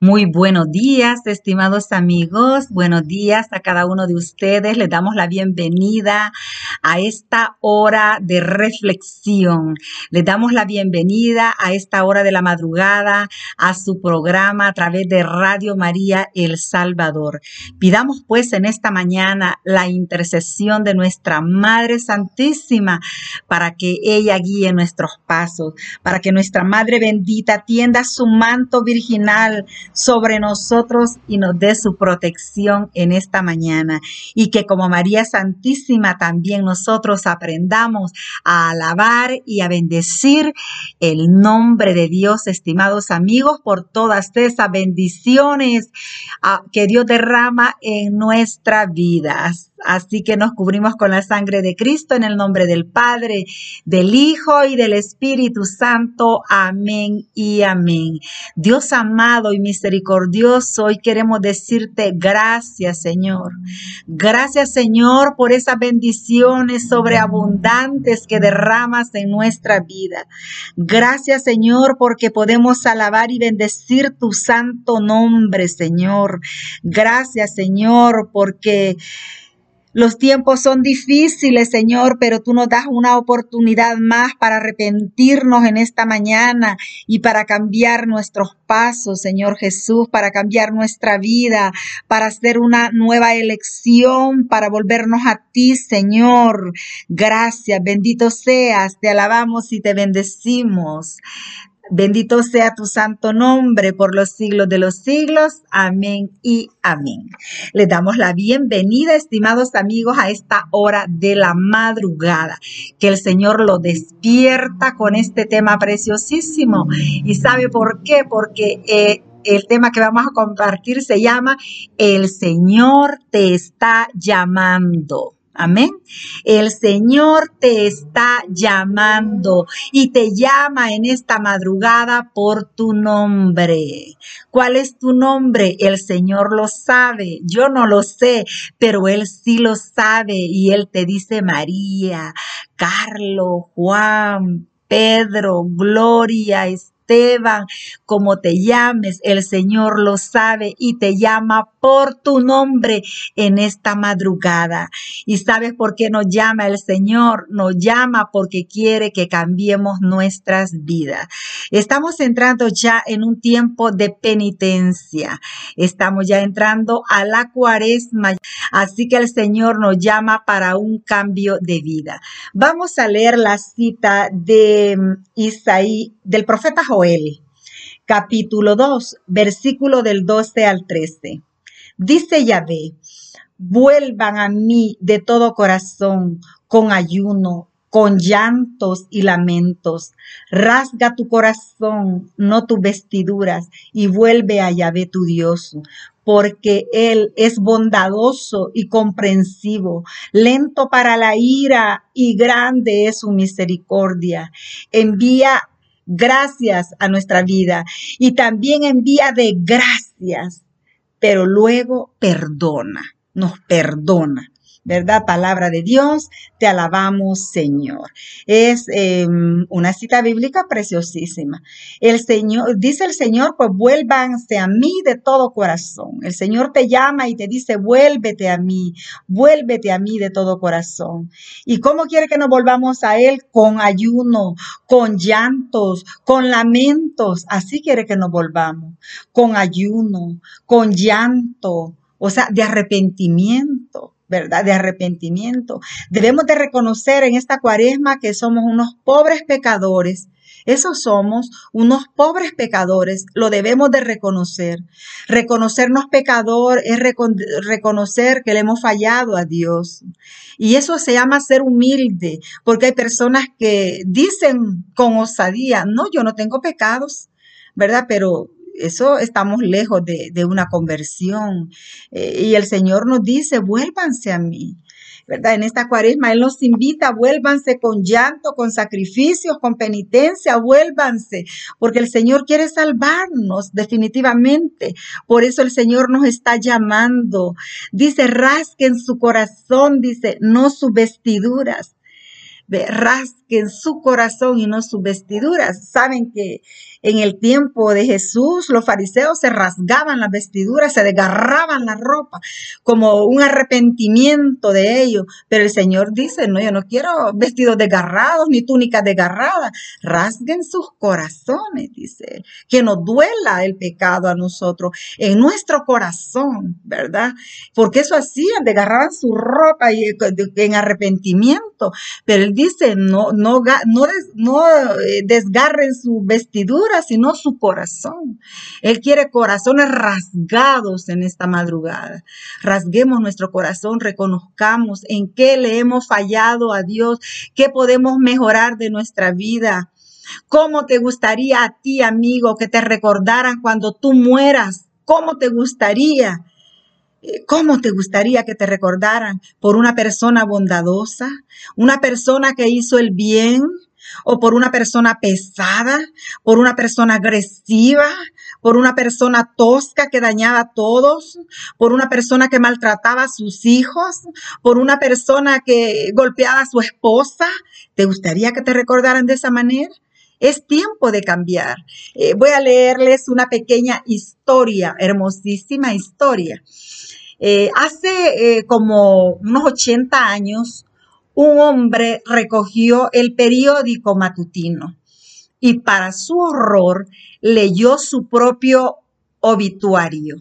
Muy buenos días, estimados amigos. Buenos días a cada uno de ustedes. Les damos la bienvenida a esta hora de reflexión. Les damos la bienvenida a esta hora de la madrugada a su programa a través de Radio María El Salvador. Pidamos pues en esta mañana la intercesión de nuestra Madre Santísima para que ella guíe nuestros pasos, para que nuestra Madre bendita tienda su manto virginal sobre nosotros y nos dé su protección en esta mañana. Y que como María Santísima también nosotros aprendamos a alabar y a bendecir el nombre de Dios, estimados amigos, por todas esas bendiciones ah, que Dios derrama en nuestra vida. Así que nos cubrimos con la sangre de Cristo en el nombre del Padre, del Hijo y del Espíritu Santo. Amén y amén. Dios amado y misericordioso, hoy queremos decirte gracias, Señor. Gracias, Señor, por esas bendiciones sobreabundantes que derramas en nuestra vida. Gracias, Señor, porque podemos alabar y bendecir tu santo nombre, Señor. Gracias, Señor, porque los tiempos son difíciles, Señor, pero tú nos das una oportunidad más para arrepentirnos en esta mañana y para cambiar nuestros pasos, Señor Jesús, para cambiar nuestra vida, para hacer una nueva elección, para volvernos a ti, Señor. Gracias, bendito seas, te alabamos y te bendecimos. Bendito sea tu santo nombre por los siglos de los siglos. Amén y amén. Les damos la bienvenida, estimados amigos, a esta hora de la madrugada. Que el Señor lo despierta con este tema preciosísimo. ¿Y sabe por qué? Porque... Eh, el tema que vamos a compartir se llama El Señor te está llamando. Amén. El Señor te está llamando y te llama en esta madrugada por tu nombre. ¿Cuál es tu nombre? El Señor lo sabe. Yo no lo sé, pero Él sí lo sabe y Él te dice María, Carlos, Juan, Pedro, Gloria, Esteban, como te llames, el Señor lo sabe y te llama por tu nombre en esta madrugada. ¿Y sabes por qué nos llama el Señor? Nos llama porque quiere que cambiemos nuestras vidas. Estamos entrando ya en un tiempo de penitencia. Estamos ya entrando a la cuaresma. Así que el Señor nos llama para un cambio de vida. Vamos a leer la cita de mm, Isaí, del profeta Joel, capítulo 2, versículo del 12 al 13. Dice Yahvé, vuelvan a mí de todo corazón, con ayuno, con llantos y lamentos. Rasga tu corazón, no tus vestiduras, y vuelve a Yahvé tu Dios, porque Él es bondadoso y comprensivo, lento para la ira y grande es su misericordia. Envía gracias a nuestra vida y también envía de gracias, pero luego perdona, nos perdona. ¿Verdad? Palabra de Dios, te alabamos, Señor. Es em, una cita bíblica preciosísima. El Señor, dice el Señor, pues vuélvanse a mí de todo corazón. El Señor te llama y te dice, vuélvete a mí, vuélvete a mí de todo corazón. ¿Y cómo quiere que nos volvamos a Él? Con ayuno, con llantos, con lamentos. Así quiere que nos volvamos. Con ayuno, con llanto, o sea, de arrepentimiento ¿verdad? De arrepentimiento. Debemos de reconocer en esta cuaresma que somos unos pobres pecadores. Esos somos unos pobres pecadores, lo debemos de reconocer. Reconocernos pecador es reconocer que le hemos fallado a Dios. Y eso se llama ser humilde, porque hay personas que dicen con osadía, no, yo no tengo pecados, ¿verdad? Pero eso estamos lejos de, una conversión. Eh, y el Señor nos dice, vuélvanse a mí. ¿verdad? En esta cuaresma Él nos invita, vuélvanse con llanto, con sacrificios, con penitencia, vuélvanse, porque el Señor quiere salvarnos definitivamente. Por eso el Señor nos está llamando. Dice, rasquen su corazón, dice, no sus vestiduras. Rasquen su corazón y no sus vestiduras. Saben que en el tiempo de Jesús, los fariseos se rasgaban las vestiduras, se desgarraban la ropa, como un arrepentimiento de ellos. Pero el Señor dice, no, yo no quiero vestidos desgarrados ni túnicas desgarradas. Rasguen sus corazones, dice, que nos duela el pecado a nosotros, en nuestro corazón, ¿verdad? Porque eso hacían, desgarraban su ropa y, en arrepentimiento. Pero Él dice, no, no, no, eh, desgarren su vestidura sino su corazón. Él quiere corazones rasgados en esta madrugada. Rasguemos nuestro corazón, reconozcamos en qué le hemos fallado a Dios, qué podemos mejorar de nuestra vida. ¿Cómo te gustaría a ti, amigo, que te recordaran cuando tú mueras? ¿Cómo te gustaría? ¿Cómo te gustaría que te recordaran por una persona bondadosa, una persona que hizo el bien, o por una persona pesada, por una persona agresiva, por una persona tosca que dañaba a todos, por una persona que maltrataba a sus hijos, por una persona que golpeaba a su esposa. ¿Te gustaría que te recordaran de esa manera? Es tiempo de cambiar. Eh, voy a leerles una pequeña historia, hermosísima historia. Eh, hace eh, como unos 80 años, un hombre recogió el periódico matutino y para su horror leyó su propio obituario.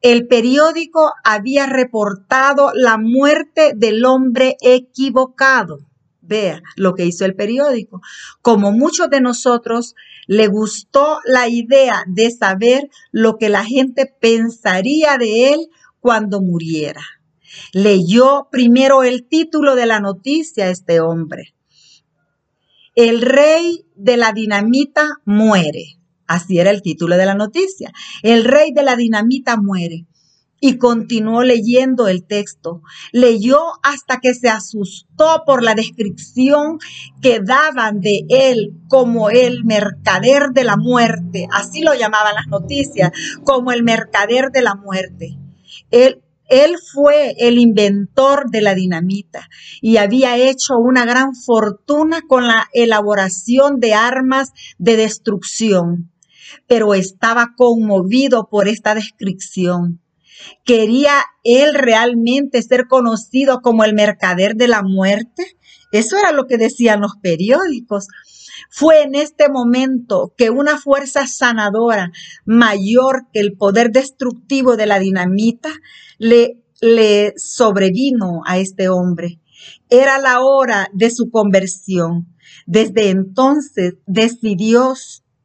El periódico había reportado la muerte del hombre equivocado. Vea lo que hizo el periódico. Como muchos de nosotros, le gustó la idea de saber lo que la gente pensaría de él cuando muriera. Leyó primero el título de la noticia este hombre. El rey de la dinamita muere. Así era el título de la noticia. El rey de la dinamita muere. Y continuó leyendo el texto. Leyó hasta que se asustó por la descripción que daban de él como el mercader de la muerte. Así lo llamaban las noticias, como el mercader de la muerte. Él él fue el inventor de la dinamita y había hecho una gran fortuna con la elaboración de armas de destrucción, pero estaba conmovido por esta descripción. ¿Quería él realmente ser conocido como el mercader de la muerte? Eso era lo que decían los periódicos. Fue en este momento que una fuerza sanadora mayor que el poder destructivo de la dinamita le, le sobrevino a este hombre. Era la hora de su conversión. Desde entonces decidió,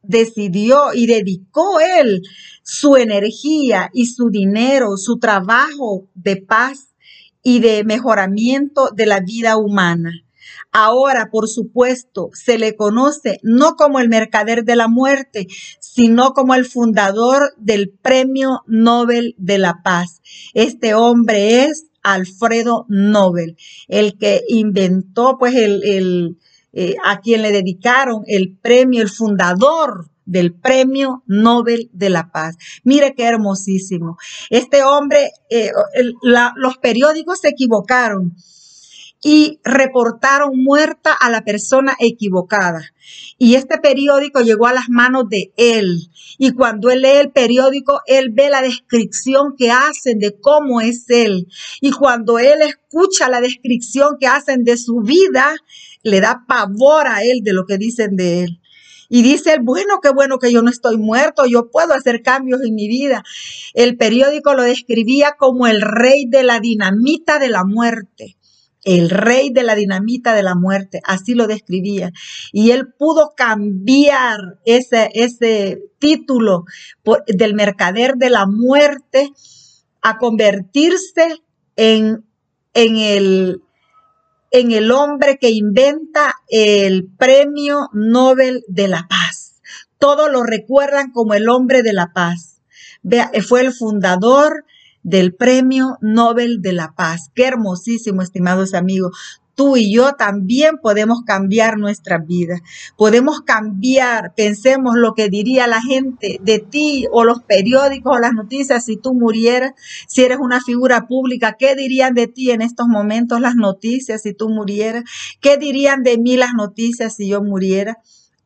decidió y dedicó él su energía y su dinero, su trabajo de paz y de mejoramiento de la vida humana. Ahora, por supuesto, se le conoce no como el mercader de la muerte, sino como el fundador del Premio Nobel de la Paz. Este hombre es Alfredo Nobel, el que inventó, pues, el, eh, a quien le dedicaron el premio, el fundador del Premio Nobel de la Paz. Mire qué hermosísimo. Este hombre, eh, los periódicos se equivocaron y reportaron muerta a la persona equivocada. Y este periódico llegó a las manos de él. Y cuando él lee el periódico, él ve la descripción que hacen de cómo es él. Y cuando él escucha la descripción que hacen de su vida, le da pavor a él de lo que dicen de él. Y dice él, bueno, qué bueno que yo no estoy muerto, yo puedo hacer cambios en mi vida. El periódico lo describía como el rey de la dinamita de la muerte el rey de la dinamita de la muerte, así lo describía. Y él pudo cambiar ese, ese título del mercader de la muerte a convertirse en, en, el, en el hombre que inventa el premio Nobel de la paz Todos lo recuerdan como el hombre de la paz. Fue el fundador del Premio Nobel de la Paz. Qué hermosísimo, estimados amigos tú y yo también podemos cambiar nuestra vida. Podemos cambiar, pensemos lo que diría la gente de ti o los periódicos o las noticias si tú murieras, si eres una figura pública, ¿qué dirían de ti en estos momentos las noticias si tú murieras? ¿Qué dirían de mí las noticias si yo muriera?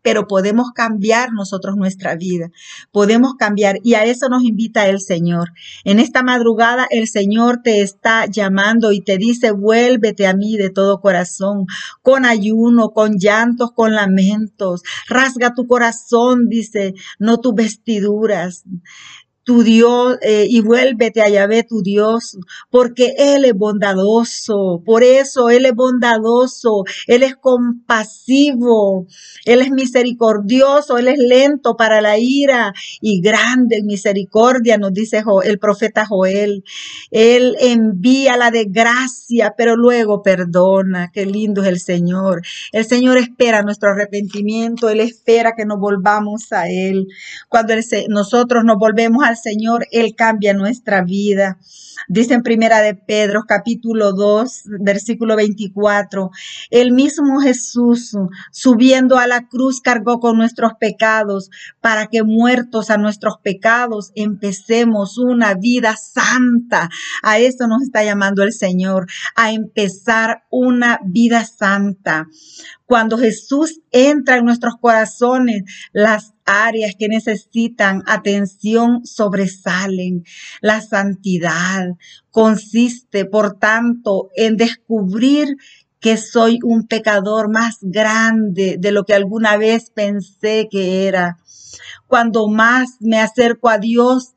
Pero podemos cambiar nosotros nuestra vida, podemos cambiar y a eso nos invita el Señor. En esta madrugada el Señor te está llamando y te dice, vuélvete a mí de todo corazón, con ayuno, con llantos, con lamentos, rasga tu corazón, dice, no tus vestiduras tu Dios eh, y vuélvete a Yahvé tu Dios, porque Él es bondadoso, por eso Él es bondadoso, Él es compasivo, Él es misericordioso, Él es lento para la ira y grande en misericordia, nos dice el profeta Joel. Él envía la desgracia, pero luego perdona, qué lindo es el Señor. El Señor espera nuestro arrepentimiento, Él espera que nos volvamos a Él. Cuando nosotros nos volvemos al Señor, Él cambia nuestra vida. Dice en Primera de Pedro, capítulo 2, versículo 24, el mismo Jesús, subiendo a la cruz, cargó con nuestros pecados, para que muertos a nuestros pecados empecemos una vida santa. A eso nos está llamando el Señor, a empezar una vida santa. Cuando Jesús entra en nuestros corazones, las áreas que necesitan atención sobresalen. La santidad consiste, por tanto, en descubrir que soy un pecador más grande de lo que alguna vez pensé que era. Cuando más me acerco a Dios,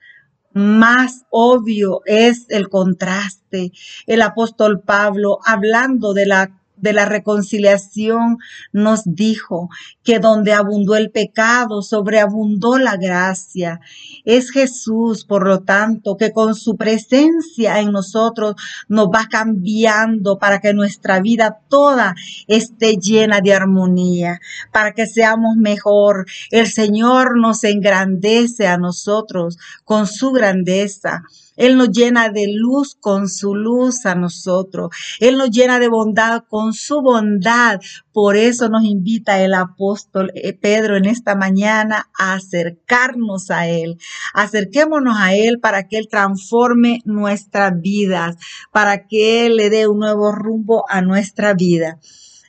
más obvio es el contraste. El apóstol Pablo, hablando de la de la reconciliación nos dijo que donde abundó el pecado, sobreabundó la gracia. Es Jesús, por lo tanto, que con su presencia en nosotros nos va cambiando para que nuestra vida toda esté llena de armonía, para que seamos mejor. El Señor nos engrandece a nosotros con su grandeza. Él nos llena de luz con su luz a nosotros. Él nos llena de bondad con su bondad. Por eso nos invita el apóstol eh, Pedro en esta mañana a acercarnos a Él. Acerquémonos a Él para que Él transforme nuestras vidas, para que Él le dé un nuevo rumbo a nuestra vida.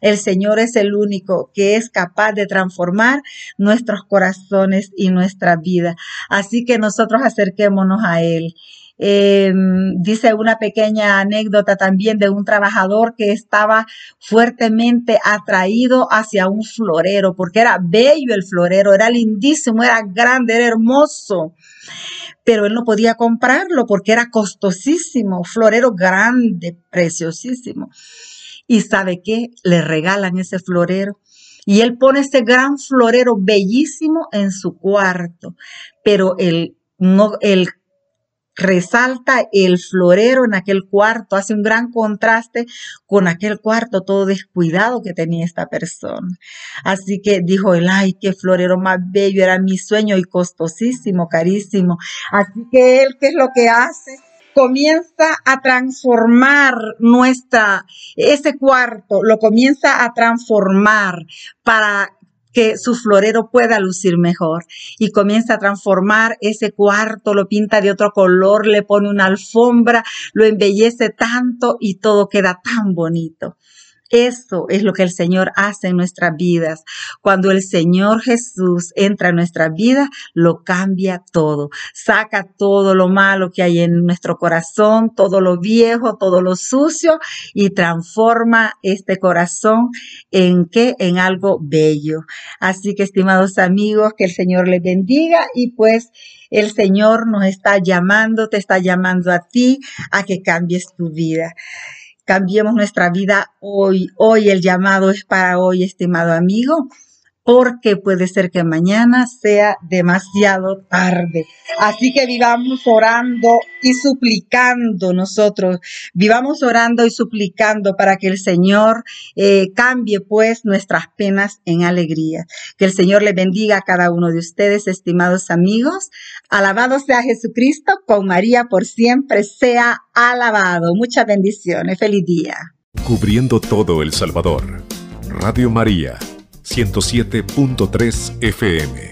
El Señor es el único que es capaz de transformar nuestros corazones y nuestra vida. Así que nosotros acerquémonos a Él. Em, dice una pequeña anécdota también de un trabajador que estaba fuertemente atraído hacia un florero, porque era bello el florero, era lindísimo, era grande, era hermoso pero él no podía comprarlo porque era costosísimo, florero grande, preciosísimo. Y sabe qué, le regalan ese florero. Y él pone ese gran florero bellísimo en su cuarto, pero el, no, el resalta el florero en aquel cuarto, hace un gran contraste con aquel cuarto todo descuidado que tenía esta persona. Así que dijo él, ay, qué florero más bello, era mi sueño y costosísimo, carísimo. Así que él, ¿qué es lo que hace? comienza a transformar nuestra, ese cuarto, lo comienza a transformar para que su florero pueda lucir mejor y comienza a transformar ese cuarto, lo pinta de otro color, le pone una alfombra, lo embellece tanto y todo queda tan bonito. Eso es lo que el Señor hace en nuestras vidas. Cuando el Señor Jesús entra en nuestra vida, lo cambia todo. Saca todo lo malo que hay en nuestro corazón, todo lo viejo, todo lo sucio y transforma este corazón en qué? En algo bello. Así que, estimados amigos, que el Señor les bendiga y pues el Señor nos está llamando, te está llamando a ti a que cambies tu vida cambiemos nuestra vida hoy. Hoy el llamado es para hoy, estimado amigo. Porque puede ser que mañana sea demasiado tarde. Así que vivamos orando y suplicando nosotros, vivamos orando y suplicando para que el Señor eh, cambie pues nuestras penas en alegría. Que el Señor le bendiga a cada uno de ustedes, estimados amigos. Alabado sea Jesucristo, con María por siempre sea alabado. Muchas bendiciones. Feliz día. Cubriendo todo El Salvador. Radio María 107.3 FM.